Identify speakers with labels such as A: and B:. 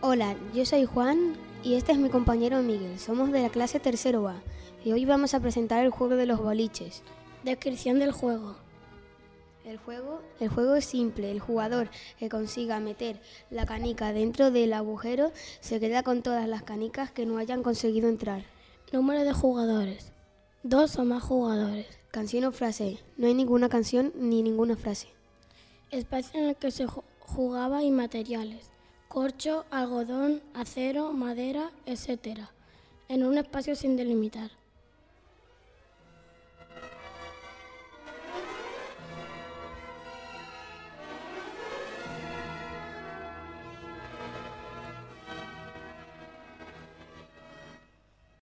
A: Hola, yo soy Juan y este es mi compañero Miguel. Somos de la clase tercero A y hoy vamos a presentar el juego de los boliches.
B: Descripción del juego.
A: El juego, el juego es simple. El jugador que consiga meter la canica dentro del agujero se queda con todas las canicas que no hayan conseguido entrar.
B: Número de jugadores. Dos o más jugadores.
A: Canción o frase. No hay ninguna canción ni ninguna frase.
B: Espacio en el que se ju- jugaba y materiales. Corcho, algodón, acero, madera, etc. En un espacio sin delimitar.